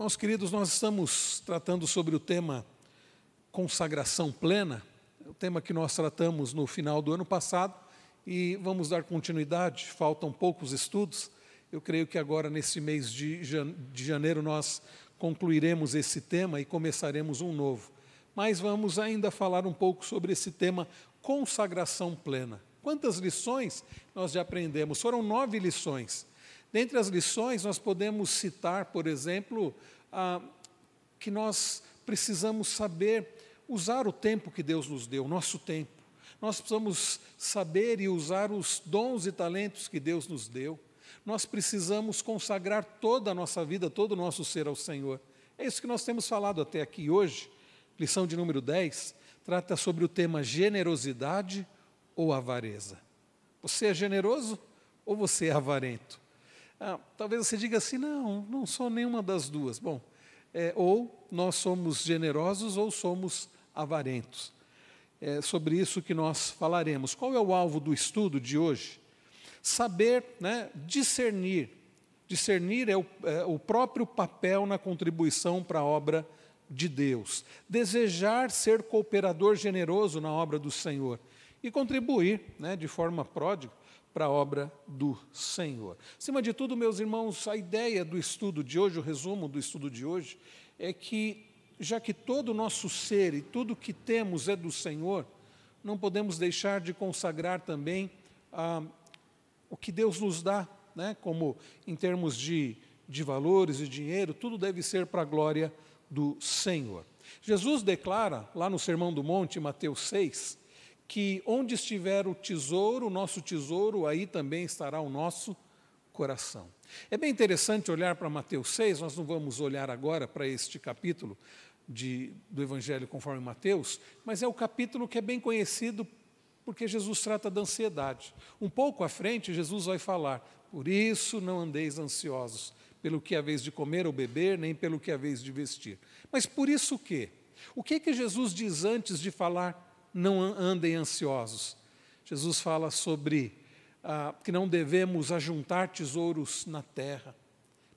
Irmãos queridos, nós estamos tratando sobre o tema consagração plena, o tema que nós tratamos no final do ano passado e vamos dar continuidade, faltam poucos estudos. Eu creio que agora, nesse mês de janeiro, nós concluiremos esse tema e começaremos um novo. Mas vamos ainda falar um pouco sobre esse tema consagração plena. Quantas lições nós já aprendemos? Foram nove lições. Dentre as lições, nós podemos citar, por exemplo, ah, que nós precisamos saber usar o tempo que Deus nos deu, o nosso tempo. Nós precisamos saber e usar os dons e talentos que Deus nos deu. Nós precisamos consagrar toda a nossa vida, todo o nosso ser ao Senhor. É isso que nós temos falado até aqui hoje. Lição de número 10 trata sobre o tema generosidade ou avareza. Você é generoso ou você é avarento? Ah, talvez você diga assim: não, não sou nenhuma das duas. Bom, é, ou nós somos generosos ou somos avarentos. É sobre isso que nós falaremos. Qual é o alvo do estudo de hoje? Saber né, discernir. Discernir é o, é o próprio papel na contribuição para a obra de Deus. Desejar ser cooperador generoso na obra do Senhor e contribuir né, de forma pródiga para a obra do Senhor. Acima de tudo, meus irmãos, a ideia do estudo de hoje, o resumo do estudo de hoje, é que, já que todo o nosso ser e tudo que temos é do Senhor, não podemos deixar de consagrar também ah, o que Deus nos dá, né, como em termos de, de valores e dinheiro, tudo deve ser para a glória do Senhor. Jesus declara, lá no Sermão do Monte, Mateus 6, que onde estiver o tesouro, o nosso tesouro, aí também estará o nosso coração. É bem interessante olhar para Mateus 6, nós não vamos olhar agora para este capítulo de, do Evangelho conforme Mateus, mas é o capítulo que é bem conhecido porque Jesus trata da ansiedade. Um pouco à frente, Jesus vai falar: Por isso não andeis ansiosos, pelo que haveis de comer ou beber, nem pelo que haveis de vestir. Mas por isso o quê? O que, que Jesus diz antes de falar não andem ansiosos. Jesus fala sobre ah, que não devemos ajuntar tesouros na terra,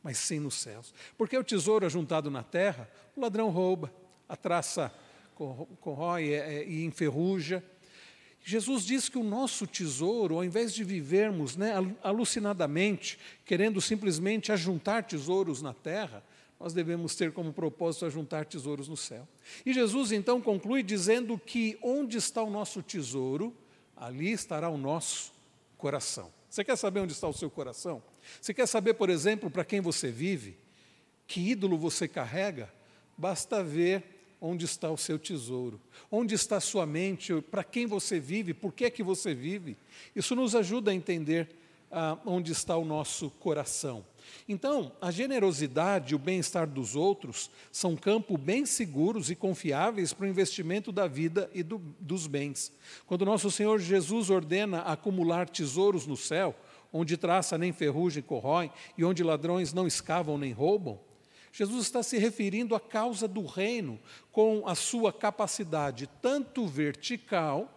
mas sim nos céus. Porque o tesouro ajuntado na terra, o ladrão rouba, a traça corrói e enferruja. Jesus diz que o nosso tesouro, ao invés de vivermos né, alucinadamente, querendo simplesmente ajuntar tesouros na terra, nós devemos ter como propósito ajuntar tesouros no céu. E Jesus então conclui dizendo que onde está o nosso tesouro, ali estará o nosso coração. Você quer saber onde está o seu coração? Você quer saber, por exemplo, para quem você vive? Que ídolo você carrega? Basta ver onde está o seu tesouro, onde está a sua mente, para quem você vive, por que é que você vive. Isso nos ajuda a entender ah, onde está o nosso coração. Então, a generosidade e o bem-estar dos outros são campos bem seguros e confiáveis para o investimento da vida e do, dos bens. Quando nosso Senhor Jesus ordena acumular tesouros no céu, onde traça nem ferrugem corrói e onde ladrões não escavam nem roubam, Jesus está se referindo à causa do reino com a sua capacidade tanto vertical,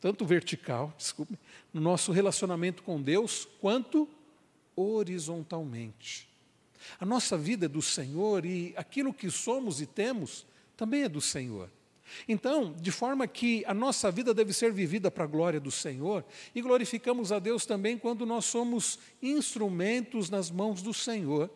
tanto vertical, desculpe, no nosso relacionamento com Deus, quanto horizontalmente. A nossa vida é do Senhor e aquilo que somos e temos também é do Senhor. Então, de forma que a nossa vida deve ser vivida para a glória do Senhor, e glorificamos a Deus também quando nós somos instrumentos nas mãos do Senhor,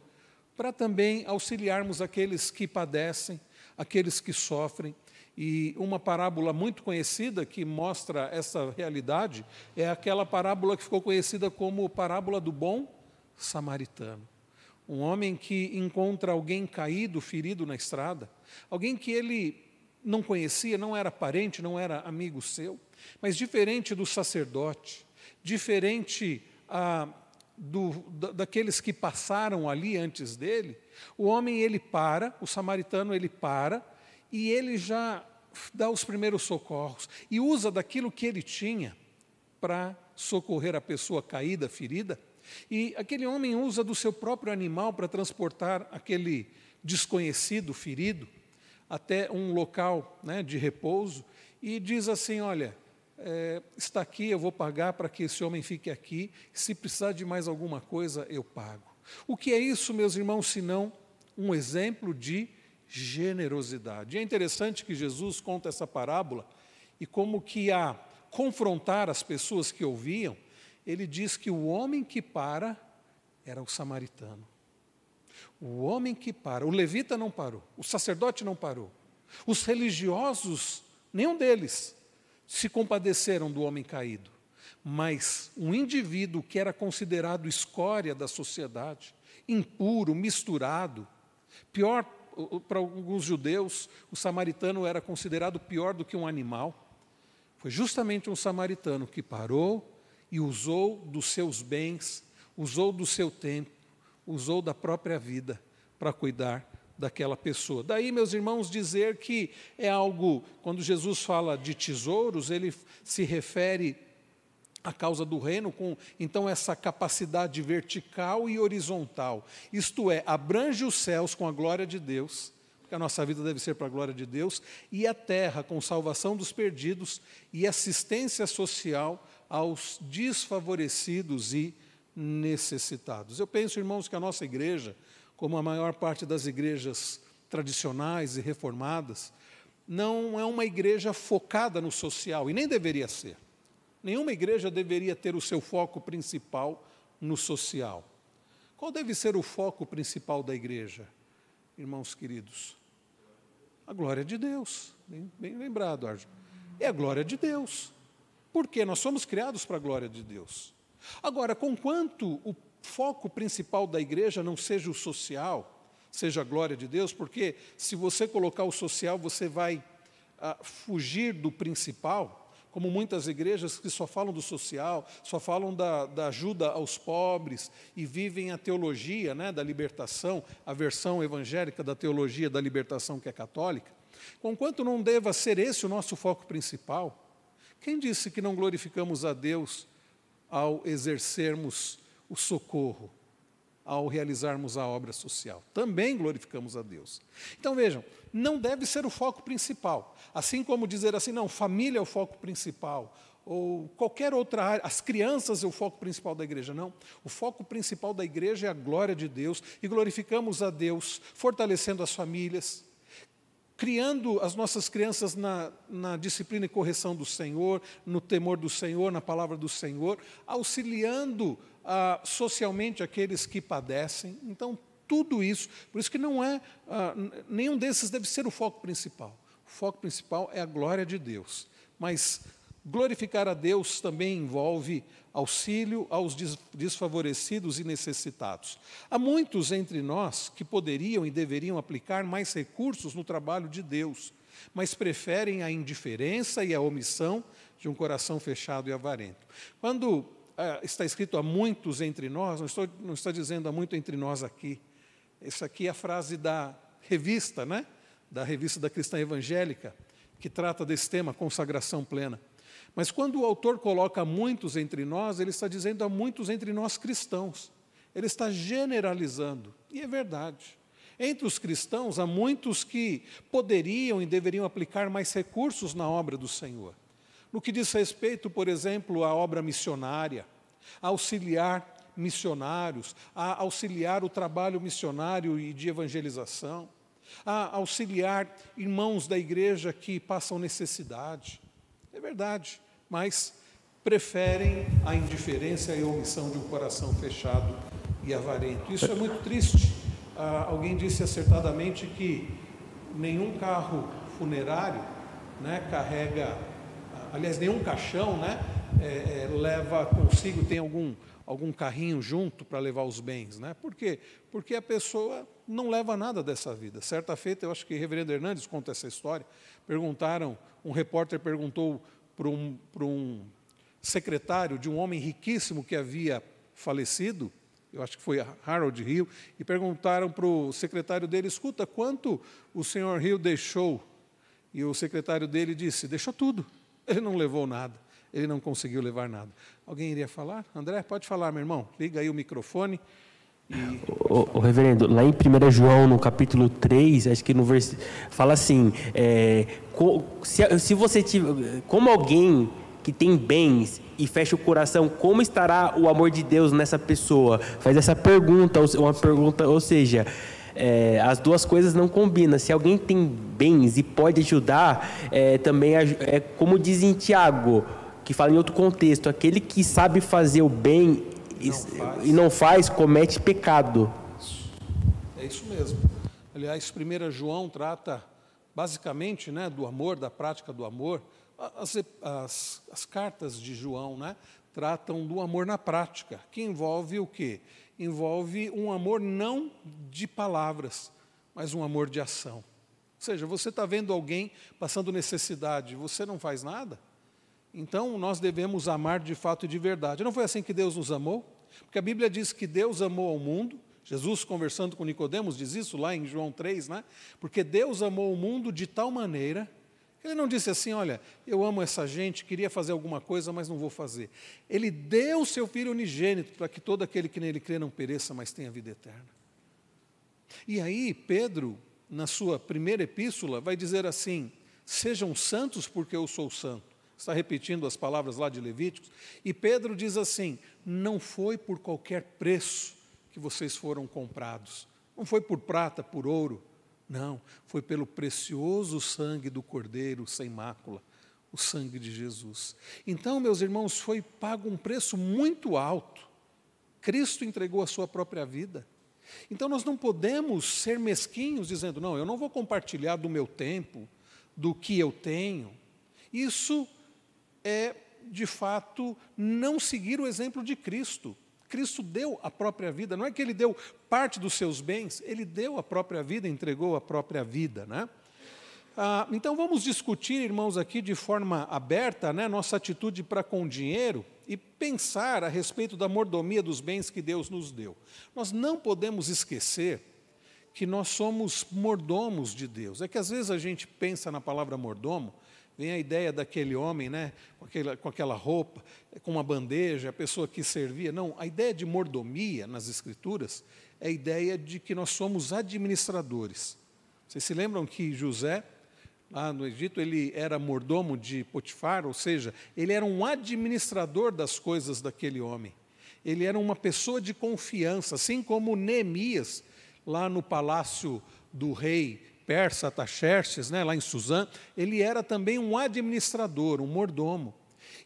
para também auxiliarmos aqueles que padecem, aqueles que sofrem. E uma parábola muito conhecida que mostra essa realidade é aquela parábola que ficou conhecida como parábola do bom samaritano. Um homem que encontra alguém caído, ferido na estrada, alguém que ele não conhecia, não era parente, não era amigo seu, mas diferente do sacerdote, diferente ah, do, daqueles que passaram ali antes dele, o homem ele para, o samaritano ele para, e ele já dá os primeiros socorros e usa daquilo que ele tinha para socorrer a pessoa caída, ferida, e aquele homem usa do seu próprio animal para transportar aquele desconhecido, ferido, até um local né, de repouso e diz assim: Olha, é, está aqui, eu vou pagar para que esse homem fique aqui, se precisar de mais alguma coisa, eu pago. O que é isso, meus irmãos, senão um exemplo de generosidade. É interessante que Jesus conta essa parábola e como que a confrontar as pessoas que ouviam, ele diz que o homem que para era o samaritano. O homem que para, o levita não parou, o sacerdote não parou, os religiosos, nenhum deles se compadeceram do homem caído, mas um indivíduo que era considerado escória da sociedade, impuro, misturado, pior para alguns judeus, o samaritano era considerado pior do que um animal. Foi justamente um samaritano que parou e usou dos seus bens, usou do seu tempo, usou da própria vida para cuidar daquela pessoa. Daí, meus irmãos, dizer que é algo, quando Jesus fala de tesouros, ele se refere à causa do reino com então essa capacidade vertical e horizontal. Isto é, abrange os céus com a glória de Deus, porque a nossa vida deve ser para a glória de Deus, e a terra com salvação dos perdidos e assistência social aos desfavorecidos e necessitados. Eu penso, irmãos, que a nossa igreja, como a maior parte das igrejas tradicionais e reformadas, não é uma igreja focada no social, e nem deveria ser. Nenhuma igreja deveria ter o seu foco principal no social. Qual deve ser o foco principal da igreja, irmãos queridos? A glória de Deus. Bem, bem lembrado, Arjo. É a glória de Deus. Porque nós somos criados para a glória de Deus. Agora, conquanto o foco principal da igreja não seja o social, seja a glória de Deus, porque se você colocar o social, você vai ah, fugir do principal, como muitas igrejas que só falam do social, só falam da, da ajuda aos pobres e vivem a teologia né, da libertação, a versão evangélica da teologia da libertação que é católica. Conquanto não deva ser esse o nosso foco principal, quem disse que não glorificamos a Deus ao exercermos o socorro, ao realizarmos a obra social. Também glorificamos a Deus. Então vejam, não deve ser o foco principal. Assim como dizer assim, não, família é o foco principal, ou qualquer outra área, as crianças é o foco principal da igreja. Não. O foco principal da igreja é a glória de Deus e glorificamos a Deus, fortalecendo as famílias, criando as nossas crianças na, na, disciplina e correção do Senhor, no temor do Senhor, na palavra do Senhor, auxiliando ah, socialmente aqueles que padecem. Então, tudo isso, por isso que não é, ah, nenhum desses deve ser o foco principal. O foco principal é a glória de Deus. Mas glorificar a Deus também envolve auxílio aos desfavorecidos e necessitados. Há muitos entre nós que poderiam e deveriam aplicar mais recursos no trabalho de Deus, mas preferem a indiferença e a omissão de um coração fechado e avarento. Quando ah, está escrito há muitos entre nós, não, estou, não está dizendo há muito entre nós aqui. Essa aqui é a frase da revista, né? da revista da Cristã Evangélica, que trata desse tema, consagração plena. Mas quando o autor coloca muitos entre nós, ele está dizendo a muitos entre nós cristãos. Ele está generalizando, e é verdade. Entre os cristãos, há muitos que poderiam e deveriam aplicar mais recursos na obra do Senhor. No que diz respeito, por exemplo, à obra missionária, a auxiliar missionários, a auxiliar o trabalho missionário e de evangelização, a auxiliar irmãos da igreja que passam necessidade. É verdade mas preferem a indiferença e a omissão de um coração fechado e avarento. Isso é muito triste. Ah, alguém disse acertadamente que nenhum carro funerário né, carrega, aliás, nenhum caixão né, é, é, leva consigo, tem algum, algum carrinho junto para levar os bens. Né? Por quê? Porque a pessoa não leva nada dessa vida. Certa feita, eu acho que o reverendo Hernandes conta essa história, perguntaram, um repórter perguntou para um, para um secretário de um homem riquíssimo que havia falecido, eu acho que foi Harold Hill, e perguntaram para o secretário dele: escuta, quanto o senhor Hill deixou? E o secretário dele disse: deixou tudo. Ele não levou nada, ele não conseguiu levar nada. Alguém iria falar? André, pode falar, meu irmão. Liga aí o microfone. O, o, reverendo, lá em 1 João, no capítulo 3, acho que no versículo. Fala assim: é, se, se você tiver. Como alguém que tem bens e fecha o coração, como estará o amor de Deus nessa pessoa? Faz essa pergunta, uma pergunta, ou seja, é, as duas coisas não combinam. Se alguém tem bens e pode ajudar, é, também é, como diz em Tiago, que fala em outro contexto, aquele que sabe fazer o bem e, e não faz, comete pecado. É isso mesmo. Aliás, 1 João trata basicamente né, do amor, da prática do amor. As, as, as cartas de João né, tratam do amor na prática, que envolve o quê? Envolve um amor não de palavras, mas um amor de ação. Ou seja, você está vendo alguém passando necessidade, você não faz nada? Então nós devemos amar de fato e de verdade. Não foi assim que Deus nos amou? Porque a Bíblia diz que Deus amou ao mundo. Jesus conversando com Nicodemos diz isso lá em João 3, né? Porque Deus amou o mundo de tal maneira ele não disse assim: Olha, eu amo essa gente, queria fazer alguma coisa, mas não vou fazer. Ele deu o seu Filho unigênito para que todo aquele que nele crê não pereça, mas tenha vida eterna. E aí, Pedro, na sua primeira epístola, vai dizer assim: Sejam santos, porque eu sou santo. Está repetindo as palavras lá de Levíticos. E Pedro diz assim: Não foi por qualquer preço que vocês foram comprados. Não foi por prata, por ouro não, foi pelo precioso sangue do Cordeiro sem mácula, o sangue de Jesus. Então, meus irmãos, foi pago um preço muito alto. Cristo entregou a sua própria vida. Então, nós não podemos ser mesquinhos dizendo, não, eu não vou compartilhar do meu tempo, do que eu tenho. Isso é, de fato, não seguir o exemplo de Cristo. Cristo deu a própria vida, não é que ele deu parte dos seus bens, ele deu a própria vida, entregou a própria vida. Né? Ah, então vamos discutir, irmãos, aqui de forma aberta, né, nossa atitude para com o dinheiro e pensar a respeito da mordomia dos bens que Deus nos deu. Nós não podemos esquecer que nós somos mordomos de Deus. É que às vezes a gente pensa na palavra mordomo, Vem a ideia daquele homem, né, com, aquela, com aquela roupa, com uma bandeja, a pessoa que servia. Não, a ideia de mordomia nas Escrituras é a ideia de que nós somos administradores. Vocês se lembram que José, lá no Egito, ele era mordomo de Potifar, ou seja, ele era um administrador das coisas daquele homem. Ele era uma pessoa de confiança, assim como Neemias, lá no palácio do rei persa Taxerxes, né, lá em Suzã, ele era também um administrador, um mordomo.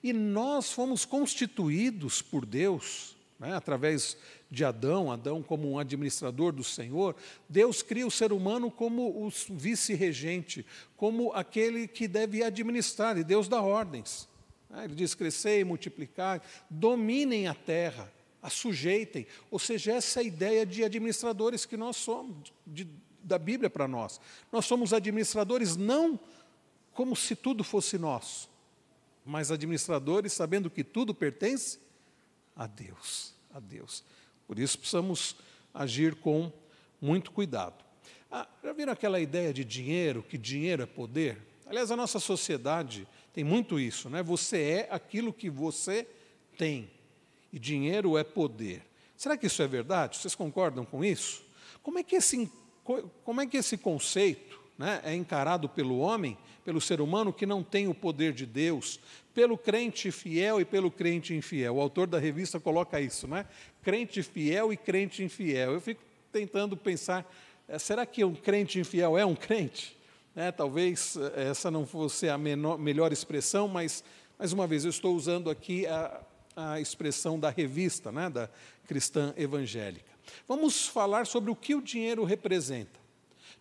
E nós fomos constituídos por Deus, né, através de Adão, Adão como um administrador do Senhor, Deus cria o ser humano como o vice-regente, como aquele que deve administrar, e Deus dá ordens. Né, ele diz: crescer e multiplicar, dominem a terra, a sujeitem. Ou seja, essa é a ideia de administradores que nós somos, de da Bíblia para nós. Nós somos administradores não como se tudo fosse nosso, mas administradores sabendo que tudo pertence a Deus, a Deus. Por isso precisamos agir com muito cuidado. Ah, já viram aquela ideia de dinheiro, que dinheiro é poder? Aliás, a nossa sociedade tem muito isso, né? Você é aquilo que você tem, e dinheiro é poder. Será que isso é verdade? Vocês concordam com isso? Como é que esse como é que esse conceito né, é encarado pelo homem, pelo ser humano que não tem o poder de Deus, pelo crente fiel e pelo crente infiel? O autor da revista coloca isso, né? Crente fiel e crente infiel. Eu fico tentando pensar, é, será que um crente infiel é um crente? É, talvez é, essa não fosse a menor, melhor expressão, mas, mais uma vez, eu estou usando aqui a, a expressão da revista, né, da cristã evangélica. Vamos falar sobre o que o dinheiro representa.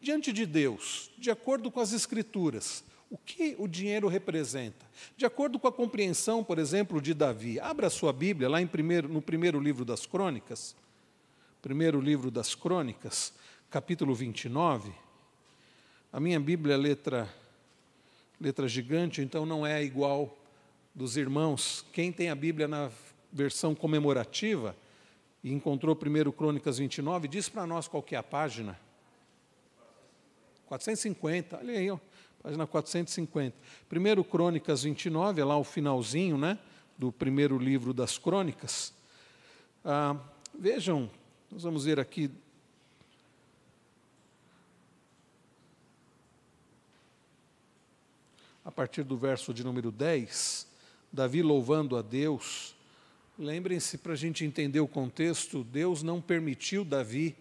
Diante de Deus, de acordo com as Escrituras, o que o dinheiro representa? De acordo com a compreensão, por exemplo, de Davi, abra sua Bíblia lá primeiro, no primeiro livro das Crônicas, primeiro livro das Crônicas, capítulo 29. A minha Bíblia é letra, letra gigante, então não é igual dos irmãos. Quem tem a Bíblia na versão comemorativa, e encontrou 1 Crônicas 29, diz para nós qual que é a página. 450, olha aí, ó, página 450. 1 Crônicas 29, é lá o finalzinho né, do primeiro livro das Crônicas. Ah, vejam, nós vamos ver aqui. A partir do verso de número 10, Davi louvando a Deus Lembrem-se, para a gente entender o contexto, Deus não permitiu Davi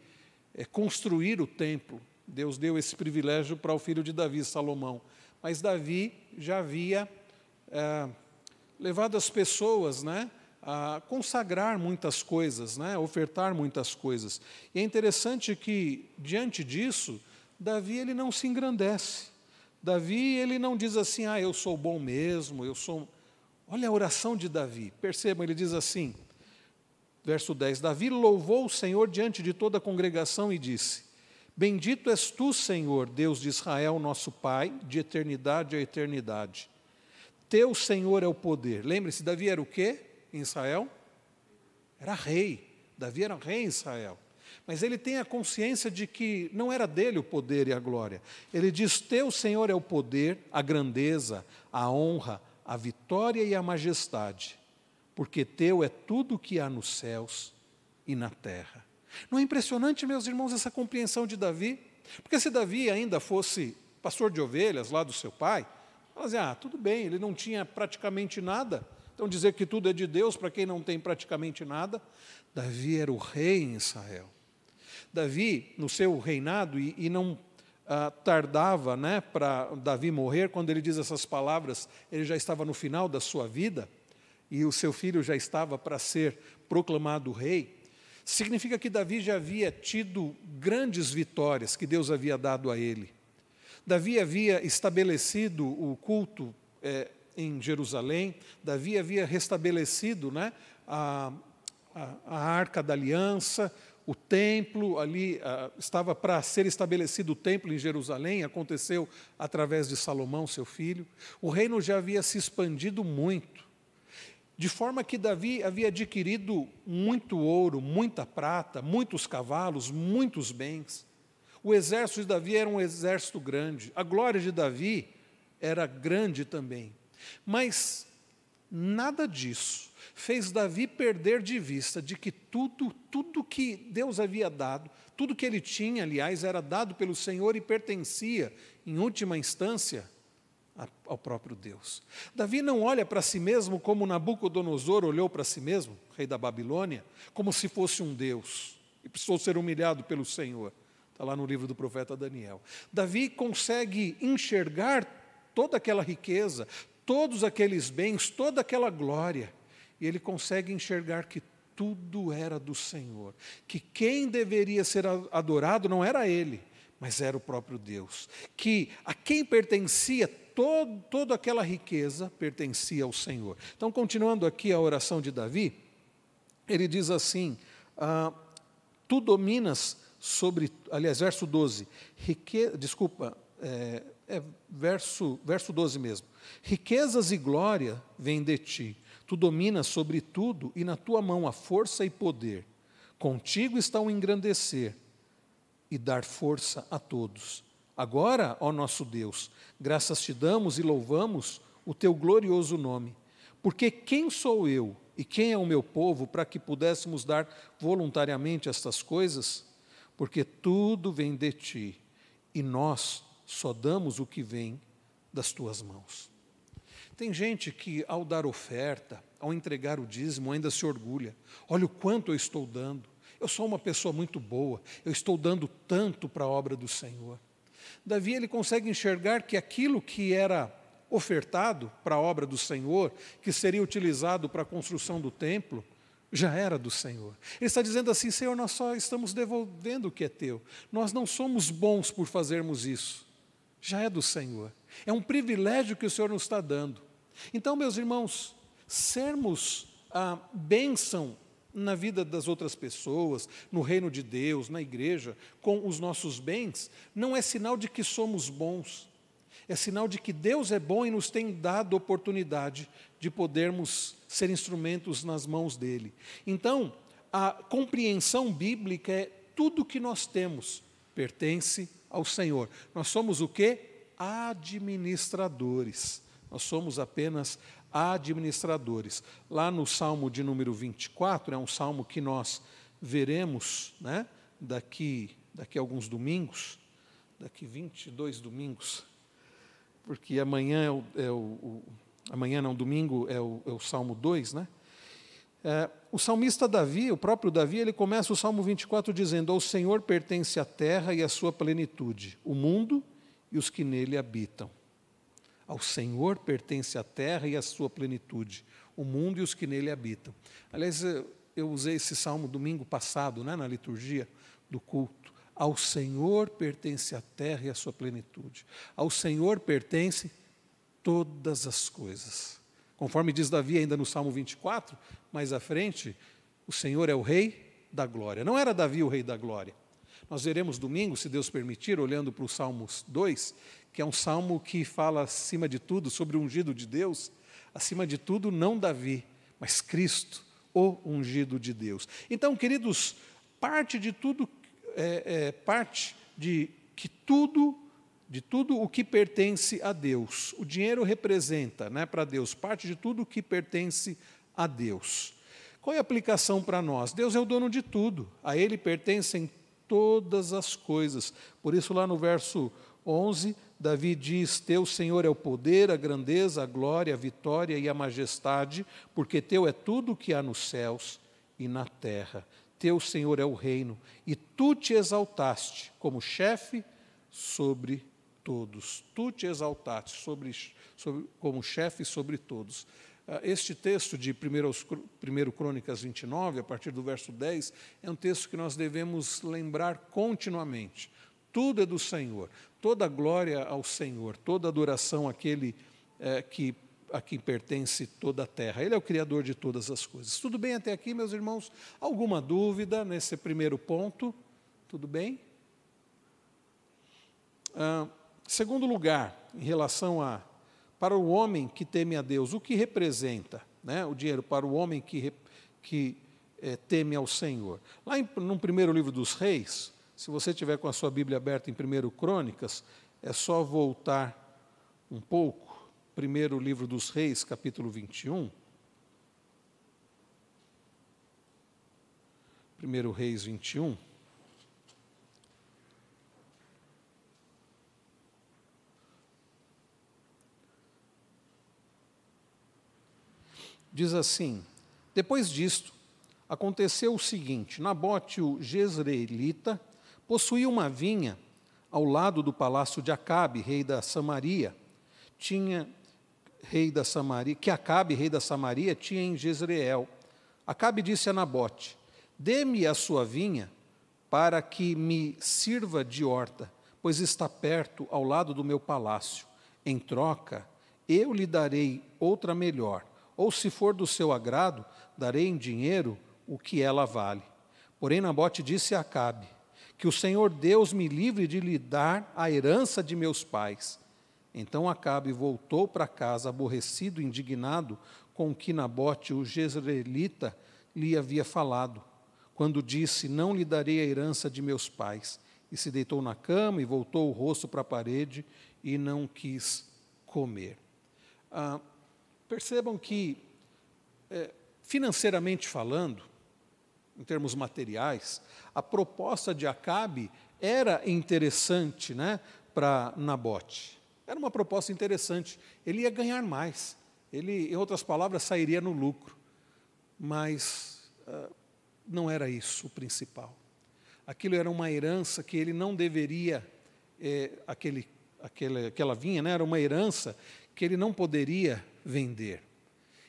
é, construir o templo. Deus deu esse privilégio para o filho de Davi, Salomão. Mas Davi já havia é, levado as pessoas né, a consagrar muitas coisas, né, ofertar muitas coisas. E é interessante que, diante disso, Davi ele não se engrandece. Davi ele não diz assim, ah, eu sou bom mesmo, eu sou. Olha a oração de Davi, percebam, ele diz assim, verso 10: Davi louvou o Senhor diante de toda a congregação e disse: Bendito és tu, Senhor, Deus de Israel, nosso Pai, de eternidade a eternidade. Teu Senhor é o poder. Lembre-se, Davi era o quê em Israel? Era rei. Davi era rei em Israel. Mas ele tem a consciência de que não era dele o poder e a glória. Ele diz: Teu Senhor é o poder, a grandeza, a honra, a vitória e a majestade, porque teu é tudo o que há nos céus e na terra. Não é impressionante, meus irmãos, essa compreensão de Davi? Porque se Davi ainda fosse pastor de ovelhas lá do seu pai, fala ah, tudo bem, ele não tinha praticamente nada, então dizer que tudo é de Deus para quem não tem praticamente nada. Davi era o rei em Israel. Davi, no seu reinado, e, e não ah, tardava né, para Davi morrer, quando ele diz essas palavras, ele já estava no final da sua vida, e o seu filho já estava para ser proclamado rei. Significa que Davi já havia tido grandes vitórias que Deus havia dado a ele. Davi havia estabelecido o culto é, em Jerusalém, Davi havia restabelecido né, a, a, a arca da aliança, o templo ali uh, estava para ser estabelecido o templo em Jerusalém, aconteceu através de Salomão, seu filho. O reino já havia se expandido muito, de forma que Davi havia adquirido muito ouro, muita prata, muitos cavalos, muitos bens. O exército de Davi era um exército grande, a glória de Davi era grande também. Mas nada disso fez Davi perder de vista de que tudo, tudo que Deus havia dado, tudo que ele tinha, aliás, era dado pelo Senhor e pertencia, em última instância, ao próprio Deus. Davi não olha para si mesmo como Nabucodonosor olhou para si mesmo, rei da Babilônia, como se fosse um Deus e precisou ser humilhado pelo Senhor. Está lá no livro do profeta Daniel. Davi consegue enxergar toda aquela riqueza, todos aqueles bens, toda aquela glória e ele consegue enxergar que tudo era do Senhor, que quem deveria ser adorado não era ele, mas era o próprio Deus, que a quem pertencia todo, toda aquela riqueza pertencia ao Senhor. Então, continuando aqui a oração de Davi, ele diz assim: ah, Tu dominas sobre, aliás, verso 12, rique, desculpa, é, é verso, verso 12 mesmo. Riquezas e glória vêm de ti Tu dominas sobre tudo e na tua mão há força e poder. Contigo está o engrandecer e dar força a todos. Agora, ó nosso Deus, graças te damos e louvamos o teu glorioso nome. Porque quem sou eu e quem é o meu povo para que pudéssemos dar voluntariamente estas coisas? Porque tudo vem de ti e nós só damos o que vem das tuas mãos. Tem gente que, ao dar oferta, ao entregar o dízimo, ainda se orgulha. Olha o quanto eu estou dando. Eu sou uma pessoa muito boa, eu estou dando tanto para a obra do Senhor. Davi ele consegue enxergar que aquilo que era ofertado para a obra do Senhor, que seria utilizado para a construção do templo, já era do Senhor. Ele está dizendo assim: Senhor, nós só estamos devolvendo o que é teu. Nós não somos bons por fazermos isso. Já é do Senhor. É um privilégio que o Senhor nos está dando. Então, meus irmãos, sermos a bênção na vida das outras pessoas, no reino de Deus, na igreja, com os nossos bens, não é sinal de que somos bons, é sinal de que Deus é bom e nos tem dado oportunidade de podermos ser instrumentos nas mãos dele. Então, a compreensão bíblica é tudo que nós temos pertence ao Senhor. Nós somos o que? Administradores. Nós somos apenas administradores. Lá no Salmo de número 24, é um salmo que nós veremos né, daqui, daqui a alguns domingos, daqui 22 domingos, porque amanhã é o, é o, o amanhã não, domingo é o, é o Salmo 2, né? É, o salmista Davi, o próprio Davi, ele começa o Salmo 24 dizendo: Ao Senhor pertence a terra e a sua plenitude, o mundo e os que nele habitam. Ao Senhor pertence a terra e a sua plenitude, o mundo e os que nele habitam. Aliás, eu usei esse salmo domingo passado, né, na liturgia do culto. Ao Senhor pertence a terra e a sua plenitude. Ao Senhor pertence todas as coisas. Conforme diz Davi ainda no Salmo 24, mais à frente, o Senhor é o Rei da glória. Não era Davi o Rei da glória. Nós veremos domingo, se Deus permitir, olhando para o Salmos 2, que é um salmo que fala, acima de tudo, sobre o ungido de Deus. Acima de tudo, não Davi, mas Cristo, o ungido de Deus. Então, queridos, parte de tudo, é, é, parte de que tudo de tudo o que pertence a Deus. O dinheiro representa, né, para Deus, parte de tudo o que pertence a Deus. Qual é a aplicação para nós? Deus é o dono de tudo, a Ele pertencem todas as coisas. Por isso, lá no verso 11, Davi diz: Teu Senhor é o poder, a grandeza, a glória, a vitória e a majestade, porque Teu é tudo o que há nos céus e na terra. Teu Senhor é o reino, e Tu te exaltaste como chefe sobre todos. Tu te exaltaste sobre, sobre, como chefe sobre todos. Ah, este texto de 1 Crônicas 29, a partir do verso 10, é um texto que nós devemos lembrar continuamente. Tudo é do Senhor, toda glória ao Senhor, toda adoração àquele é, que a quem pertence toda a terra. Ele é o Criador de todas as coisas. Tudo bem até aqui, meus irmãos? Alguma dúvida nesse primeiro ponto? Tudo bem? Ah, Segundo lugar, em relação a para o homem que teme a Deus, o que representa né, o dinheiro para o homem que, que é, teme ao Senhor? Lá em, no primeiro livro dos reis, se você tiver com a sua Bíblia aberta em 1 Crônicas, é só voltar um pouco, primeiro livro dos reis, capítulo 21. Primeiro Reis 21. diz assim: Depois disto, aconteceu o seguinte: Nabote, o jezreelita, possuía uma vinha ao lado do palácio de Acabe, rei da Samaria. Tinha rei da Samaria, que Acabe, rei da Samaria, tinha em Jezreel. Acabe disse a Nabote: Dê-me a sua vinha para que me sirva de horta, pois está perto ao lado do meu palácio. Em troca, eu lhe darei outra melhor ou se for do seu agrado, darei em dinheiro o que ela vale. Porém, Nabote disse a Acabe: Que o Senhor Deus me livre de lhe dar a herança de meus pais. Então Acabe voltou para casa, aborrecido, indignado com o que Nabote, o jezreelita, lhe havia falado, quando disse: Não lhe darei a herança de meus pais. E se deitou na cama e voltou o rosto para a parede e não quis comer. Ah, Percebam que, é, financeiramente falando, em termos materiais, a proposta de Acabe era interessante né, para Nabote. Era uma proposta interessante. Ele ia ganhar mais. Ele, em outras palavras, sairia no lucro. Mas uh, não era isso o principal. Aquilo era uma herança que ele não deveria, é, aquele, aquele, aquela vinha, né, era uma herança que ele não poderia vender.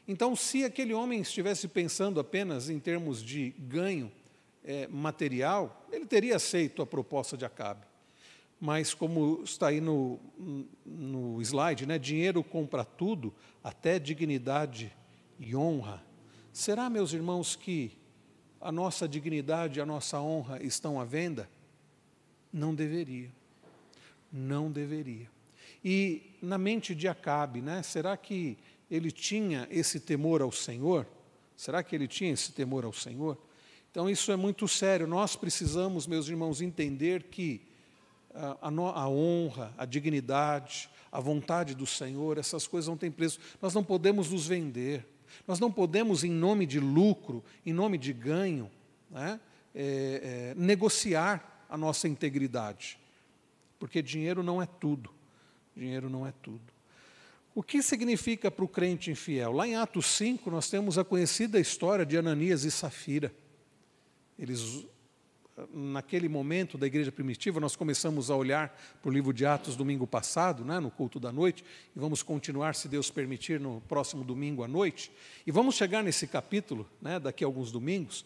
Então, se aquele homem estivesse pensando apenas em termos de ganho é, material, ele teria aceito a proposta de Acabe. Mas, como está aí no, no slide, né, dinheiro compra tudo, até dignidade e honra. Será, meus irmãos, que a nossa dignidade a nossa honra estão à venda? Não deveria. Não deveria. E na mente de Acabe, né, será que ele tinha esse temor ao Senhor? Será que ele tinha esse temor ao Senhor? Então isso é muito sério. Nós precisamos, meus irmãos, entender que a, a, a honra, a dignidade, a vontade do Senhor, essas coisas não têm preço. Nós não podemos nos vender. Nós não podemos, em nome de lucro, em nome de ganho, né, é, é, negociar a nossa integridade. Porque dinheiro não é tudo. Dinheiro não é tudo. O que significa para o crente infiel? Lá em Atos 5, nós temos a conhecida história de Ananias e Safira. Eles, naquele momento da igreja primitiva, nós começamos a olhar para o livro de Atos domingo passado, né, no culto da noite, e vamos continuar, se Deus permitir, no próximo domingo à noite. E vamos chegar nesse capítulo, né, daqui a alguns domingos,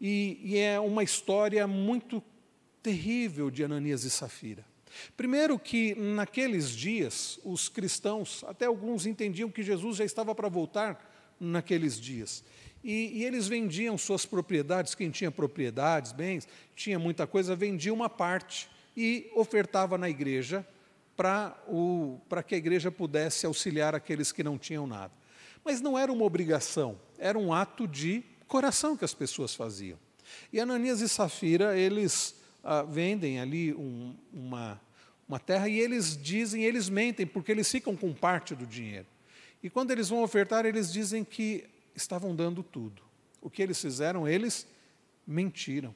e, e é uma história muito terrível de Ananias e Safira. Primeiro que naqueles dias os cristãos, até alguns entendiam que Jesus já estava para voltar naqueles dias. E, e, eles vendiam suas propriedades, quem tinha propriedades, bens, tinha muita coisa, vendia uma parte e ofertava na igreja para que a igreja pudesse auxiliar aqueles que não tinham nada. Mas não era uma obrigação, era um ato de coração que as pessoas faziam. E Ananias e Safira, eles ah, vendem ali um, uma, uma terra e eles dizem, eles mentem, porque eles ficam com parte do dinheiro. E quando eles vão ofertar, eles dizem que estavam dando tudo. O que eles fizeram? Eles mentiram.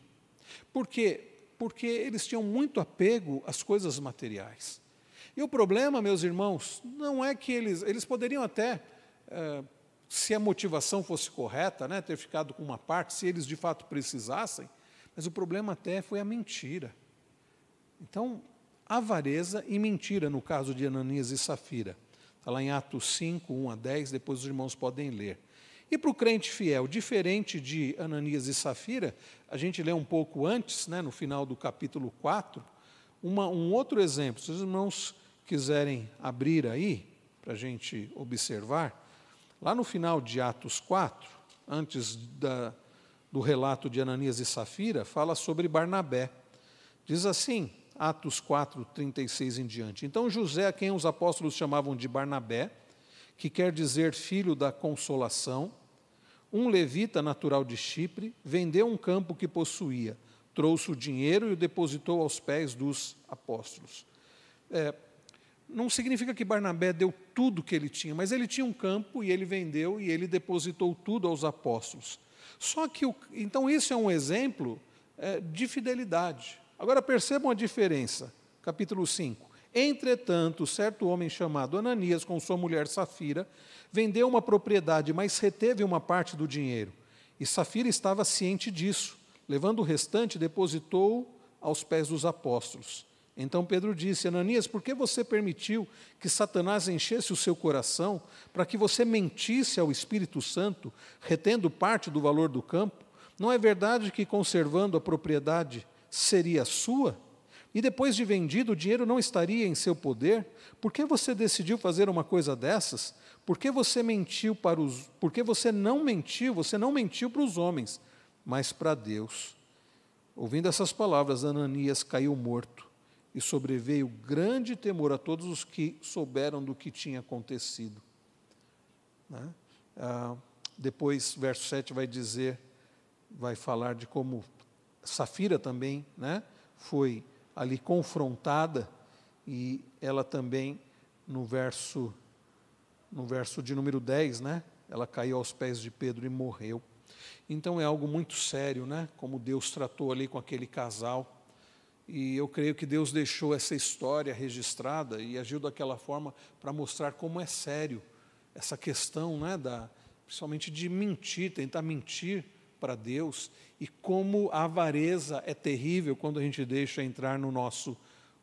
Por quê? Porque eles tinham muito apego às coisas materiais. E o problema, meus irmãos, não é que eles, eles poderiam até, é, se a motivação fosse correta, né, ter ficado com uma parte, se eles de fato precisassem, mas o problema até foi a mentira. Então, avareza e mentira no caso de Ananias e Safira. Está lá em Atos 5, 1 a 10, depois os irmãos podem ler. E para o crente fiel, diferente de Ananias e Safira, a gente lê um pouco antes, né, no final do capítulo 4, uma, um outro exemplo. Se os irmãos quiserem abrir aí, para a gente observar, lá no final de Atos 4, antes da, do relato de Ananias e Safira, fala sobre Barnabé. Diz assim, Atos 4, 36 em diante. Então José, a quem os apóstolos chamavam de Barnabé, que quer dizer filho da consolação, um levita natural de Chipre, vendeu um campo que possuía, trouxe o dinheiro e o depositou aos pés dos apóstolos. É, não significa que Barnabé deu tudo que ele tinha, mas ele tinha um campo e ele vendeu e ele depositou tudo aos apóstolos. Só que, o, então, isso é um exemplo é, de fidelidade. Agora percebam a diferença. Capítulo 5. Entretanto, certo homem chamado Ananias, com sua mulher Safira, vendeu uma propriedade, mas reteve uma parte do dinheiro. E Safira estava ciente disso. Levando o restante, depositou aos pés dos apóstolos. Então Pedro disse: Ananias, por que você permitiu que Satanás enchesse o seu coração para que você mentisse ao Espírito Santo, retendo parte do valor do campo? Não é verdade que, conservando a propriedade, seria sua? E depois de vendido, o dinheiro não estaria em seu poder? Por que você decidiu fazer uma coisa dessas? Por que você mentiu para os. Por que você não mentiu? Você não mentiu para os homens, mas para Deus. Ouvindo essas palavras, Ananias caiu morto e sobreveio grande temor a todos os que souberam do que tinha acontecido. Né? Ah, depois, verso 7 vai dizer, vai falar de como Safira também né, foi ali confrontada e ela também, no verso, no verso de número 10, né, ela caiu aos pés de Pedro e morreu. Então é algo muito sério, né, como Deus tratou ali com aquele casal. E eu creio que Deus deixou essa história registrada e agiu daquela forma para mostrar como é sério essa questão, né, da, principalmente de mentir, tentar mentir para Deus e como a avareza é terrível quando a gente deixa entrar no nosso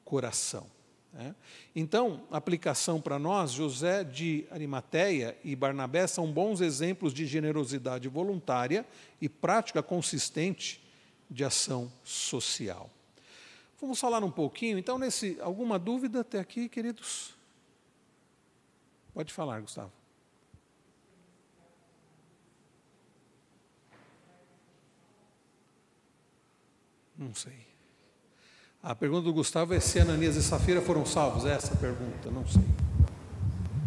coração. Né? Então, aplicação para nós, José de Arimateia e Barnabé são bons exemplos de generosidade voluntária e prática consistente de ação social. Vamos falar um pouquinho, então, nesse alguma dúvida até aqui, queridos? Pode falar, Gustavo. Não sei. A pergunta do Gustavo é se Ananias e Safira foram salvos. É essa pergunta, não sei.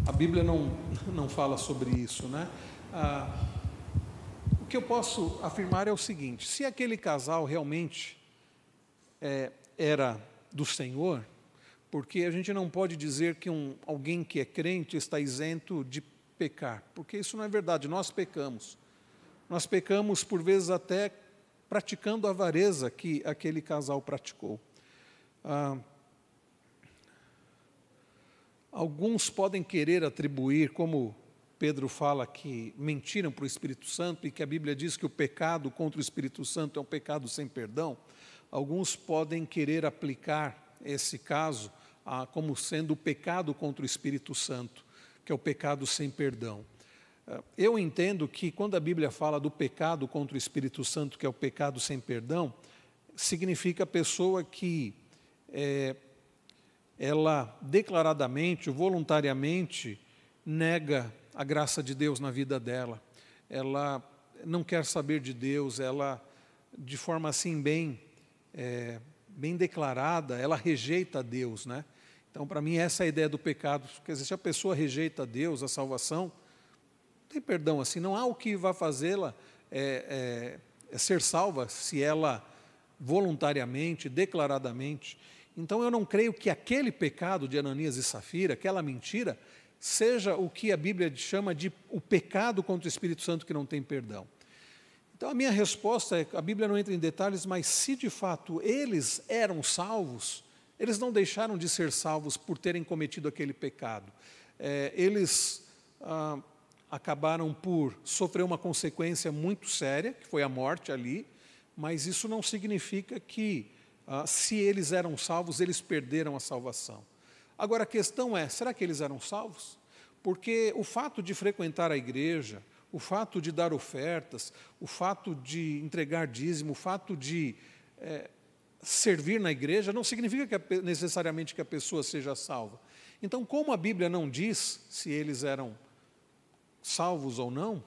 A Bíblia não, não fala sobre isso, né? Ah, o que eu posso afirmar é o seguinte: se aquele casal realmente é, era do Senhor, porque a gente não pode dizer que um, alguém que é crente está isento de pecar, porque isso não é verdade, nós pecamos. Nós pecamos por vezes até praticando a avareza que aquele casal praticou. Ah, alguns podem querer atribuir, como Pedro fala que mentiram para o Espírito Santo e que a Bíblia diz que o pecado contra o Espírito Santo é um pecado sem perdão. Alguns podem querer aplicar esse caso ah, como sendo o pecado contra o Espírito Santo, que é o pecado sem perdão. Ah, eu entendo que quando a Bíblia fala do pecado contra o Espírito Santo, que é o pecado sem perdão, significa a pessoa que é, ela declaradamente, voluntariamente, nega a graça de Deus na vida dela. Ela não quer saber de Deus, ela, de forma assim bem, é, bem declarada, ela rejeita Deus, né? Então, para mim, essa é a ideia do pecado. Quer dizer, se a pessoa rejeita Deus, a salvação, não tem perdão assim. Não há o que vá fazê-la é, é, é ser salva se ela voluntariamente, declaradamente. Então, eu não creio que aquele pecado de Ananias e Safira, aquela mentira, seja o que a Bíblia chama de o pecado contra o Espírito Santo que não tem perdão. Então a minha resposta é: a Bíblia não entra em detalhes, mas se de fato eles eram salvos, eles não deixaram de ser salvos por terem cometido aquele pecado. É, eles ah, acabaram por sofrer uma consequência muito séria, que foi a morte ali, mas isso não significa que, ah, se eles eram salvos, eles perderam a salvação. Agora a questão é: será que eles eram salvos? Porque o fato de frequentar a igreja, o fato de dar ofertas, o fato de entregar dízimo, o fato de é, servir na igreja, não significa que a, necessariamente que a pessoa seja salva. Então, como a Bíblia não diz se eles eram salvos ou não,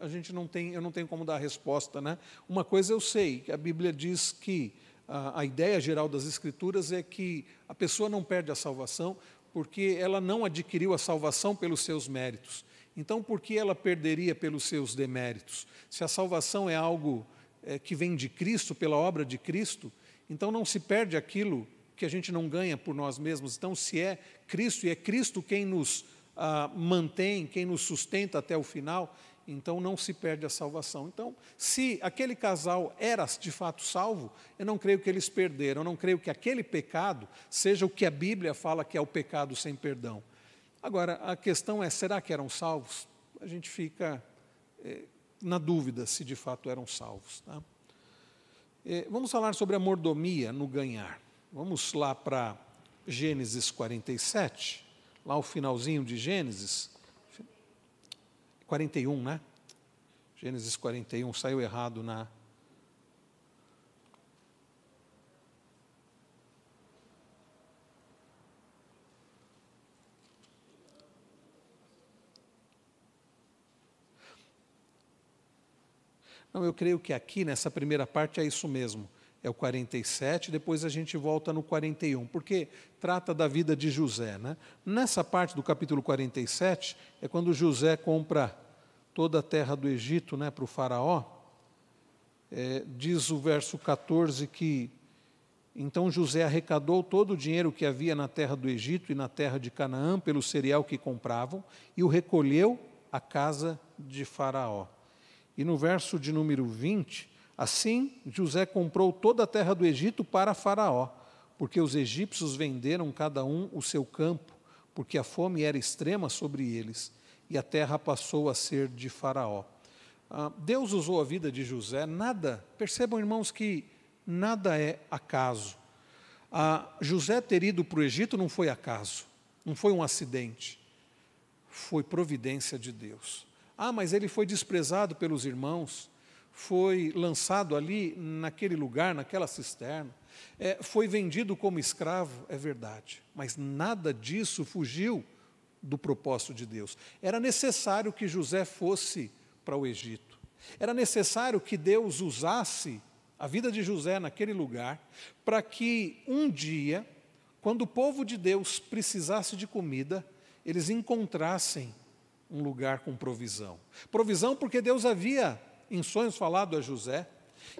a, gente não tem, eu não tenho como dar a resposta, né? Uma coisa eu sei, que a Bíblia diz que a, a ideia geral das Escrituras é que a pessoa não perde a salvação porque ela não adquiriu a salvação pelos seus méritos. Então, por que ela perderia pelos seus deméritos? Se a salvação é algo é, que vem de Cristo, pela obra de Cristo, então não se perde aquilo que a gente não ganha por nós mesmos. Então, se é Cristo e é Cristo quem nos ah, mantém, quem nos sustenta até o final, então não se perde a salvação. Então, se aquele casal era de fato salvo, eu não creio que eles perderam, eu não creio que aquele pecado seja o que a Bíblia fala que é o pecado sem perdão. Agora, a questão é: será que eram salvos? A gente fica é, na dúvida se de fato eram salvos. Tá? É, vamos falar sobre a mordomia no ganhar. Vamos lá para Gênesis 47, lá o finalzinho de Gênesis. 41, né? Gênesis 41, saiu errado na. Não, eu creio que aqui nessa primeira parte é isso mesmo. É o 47, depois a gente volta no 41, porque trata da vida de José. Né? Nessa parte do capítulo 47 é quando José compra toda a terra do Egito né, para o Faraó, é, diz o verso 14 que então José arrecadou todo o dinheiro que havia na terra do Egito e na terra de Canaã pelo cereal que compravam e o recolheu à casa de Faraó. E no verso de número 20, assim José comprou toda a terra do Egito para Faraó, porque os egípcios venderam cada um o seu campo, porque a fome era extrema sobre eles e a terra passou a ser de Faraó. Ah, Deus usou a vida de José, nada, percebam irmãos que nada é acaso. Ah, José ter ido para o Egito não foi acaso, não foi um acidente, foi providência de Deus. Ah, mas ele foi desprezado pelos irmãos, foi lançado ali naquele lugar, naquela cisterna, é, foi vendido como escravo, é verdade, mas nada disso fugiu do propósito de Deus. Era necessário que José fosse para o Egito. Era necessário que Deus usasse a vida de José naquele lugar para que um dia, quando o povo de Deus precisasse de comida, eles encontrassem um lugar com provisão. Provisão porque Deus havia em sonhos falado a José,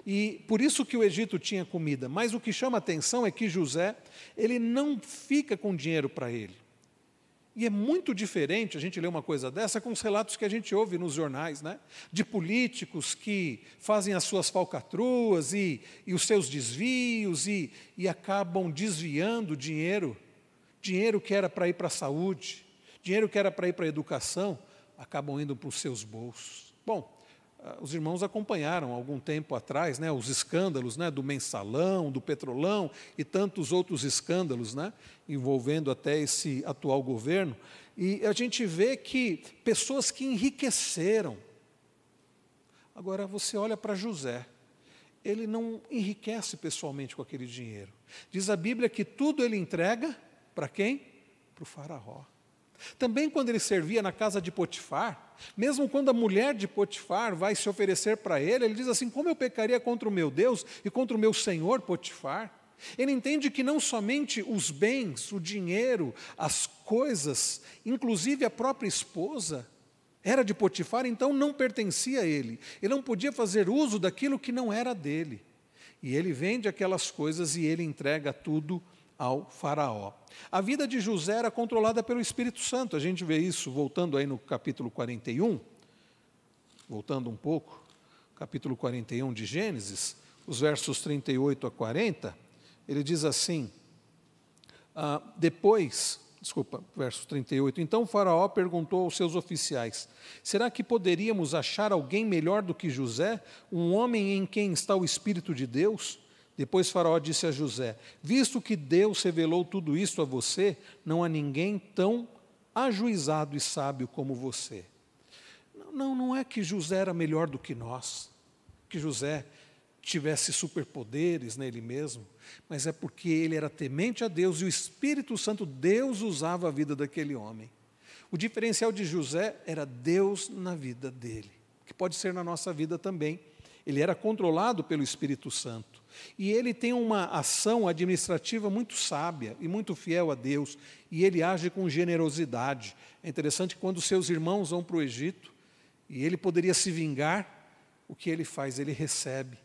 e por isso que o Egito tinha comida. Mas o que chama atenção é que José, ele não fica com dinheiro para ele. E é muito diferente a gente ler uma coisa dessa com os relatos que a gente ouve nos jornais, né? de políticos que fazem as suas falcatruas e, e os seus desvios e, e acabam desviando dinheiro dinheiro que era para ir para a saúde, dinheiro que era para ir para a educação, acabam indo para os seus bolsos. Bom, ah, os irmãos acompanharam algum tempo atrás né, os escândalos né, do mensalão, do petrolão e tantos outros escândalos né, envolvendo até esse atual governo. E a gente vê que pessoas que enriqueceram. Agora você olha para José, ele não enriquece pessoalmente com aquele dinheiro. Diz a Bíblia que tudo ele entrega para quem? Para o Faraó. Também quando ele servia na casa de Potifar, mesmo quando a mulher de Potifar vai se oferecer para ele, ele diz assim: Como eu pecaria contra o meu Deus e contra o meu senhor Potifar? Ele entende que não somente os bens, o dinheiro, as coisas, inclusive a própria esposa, era de Potifar, então não pertencia a ele. Ele não podia fazer uso daquilo que não era dele. E ele vende aquelas coisas e ele entrega tudo ao Faraó. A vida de José era controlada pelo Espírito Santo, a gente vê isso voltando aí no capítulo 41, voltando um pouco, capítulo 41 de Gênesis, os versos 38 a 40, ele diz assim: ah, depois, desculpa, verso 38. Então o Faraó perguntou aos seus oficiais: Será que poderíamos achar alguém melhor do que José, um homem em quem está o Espírito de Deus? Depois Faraó disse a José: Visto que Deus revelou tudo isso a você, não há ninguém tão ajuizado e sábio como você. Não, não é que José era melhor do que nós, que José tivesse superpoderes nele mesmo, mas é porque ele era temente a Deus e o Espírito Santo, Deus usava a vida daquele homem. O diferencial de José era Deus na vida dele, que pode ser na nossa vida também. Ele era controlado pelo Espírito Santo. E ele tem uma ação administrativa muito sábia e muito fiel a Deus, e ele age com generosidade. É interessante quando seus irmãos vão para o Egito, e ele poderia se vingar, o que ele faz? Ele recebe.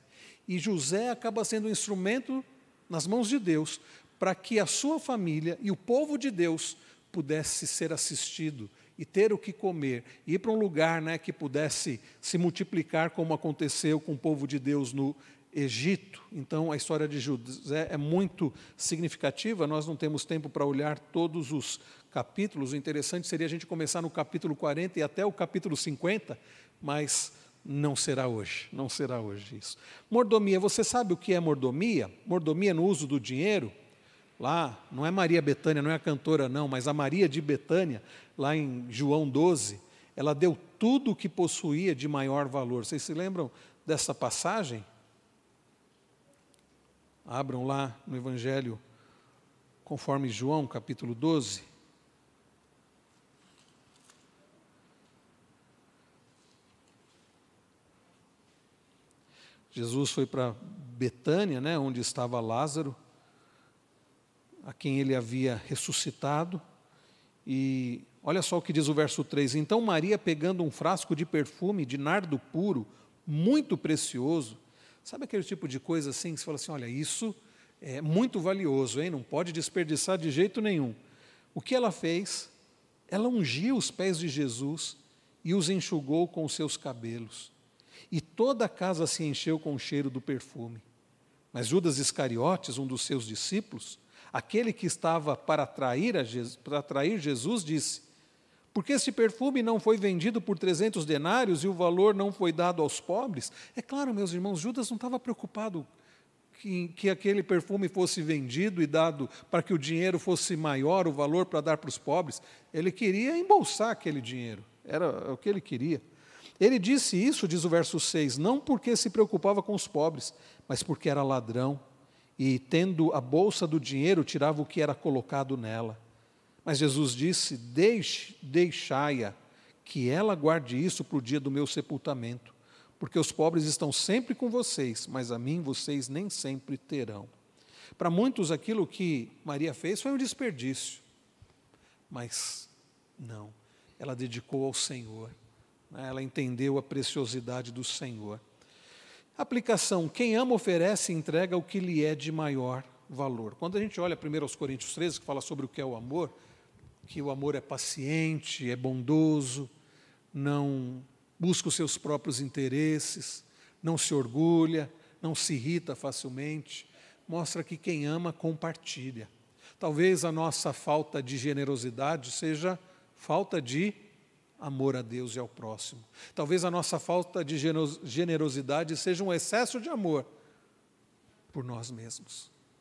E José acaba sendo um instrumento nas mãos de Deus para que a sua família e o povo de Deus pudesse ser assistido e ter o que comer, e ir para um lugar né, que pudesse se multiplicar, como aconteceu com o povo de Deus no Egito. Então, a história de José é muito significativa. Nós não temos tempo para olhar todos os capítulos. O interessante seria a gente começar no capítulo 40 e até o capítulo 50, mas não será hoje. Não será hoje isso. Mordomia, você sabe o que é mordomia? Mordomia no uso do dinheiro. Lá, não é Maria Betânia, não é a cantora, não, mas a Maria de Betânia, lá em João 12, ela deu tudo o que possuía de maior valor. Vocês se lembram dessa passagem? Abram lá no Evangelho conforme João, capítulo 12. Jesus foi para Betânia, né, onde estava Lázaro, a quem ele havia ressuscitado, e olha só o que diz o verso 3: Então Maria, pegando um frasco de perfume de nardo puro, muito precioso, Sabe aquele tipo de coisa assim que você fala assim: olha, isso é muito valioso, hein? não pode desperdiçar de jeito nenhum. O que ela fez? Ela ungiu os pés de Jesus e os enxugou com os seus cabelos. E toda a casa se encheu com o cheiro do perfume. Mas Judas Iscariotes, um dos seus discípulos, aquele que estava para trair, Jesus, para Jesus, disse: porque esse perfume não foi vendido por 300 denários e o valor não foi dado aos pobres? É claro, meus irmãos, Judas não estava preocupado que, que aquele perfume fosse vendido e dado para que o dinheiro fosse maior, o valor para dar para os pobres. Ele queria embolsar aquele dinheiro, era o que ele queria. Ele disse isso, diz o verso 6, não porque se preocupava com os pobres, mas porque era ladrão e, tendo a bolsa do dinheiro, tirava o que era colocado nela. Mas Jesus disse: Deixe, deixai-a, que ela guarde isso para o dia do meu sepultamento, porque os pobres estão sempre com vocês, mas a mim vocês nem sempre terão. Para muitos, aquilo que Maria fez foi um desperdício, mas não, ela dedicou ao Senhor, né? ela entendeu a preciosidade do Senhor. Aplicação: quem ama oferece e entrega o que lhe é de maior valor. Quando a gente olha primeiro aos Coríntios 13, que fala sobre o que é o amor, que o amor é paciente, é bondoso, não busca os seus próprios interesses, não se orgulha, não se irrita facilmente. Mostra que quem ama compartilha. Talvez a nossa falta de generosidade seja falta de amor a Deus e ao próximo. Talvez a nossa falta de generosidade seja um excesso de amor por nós mesmos.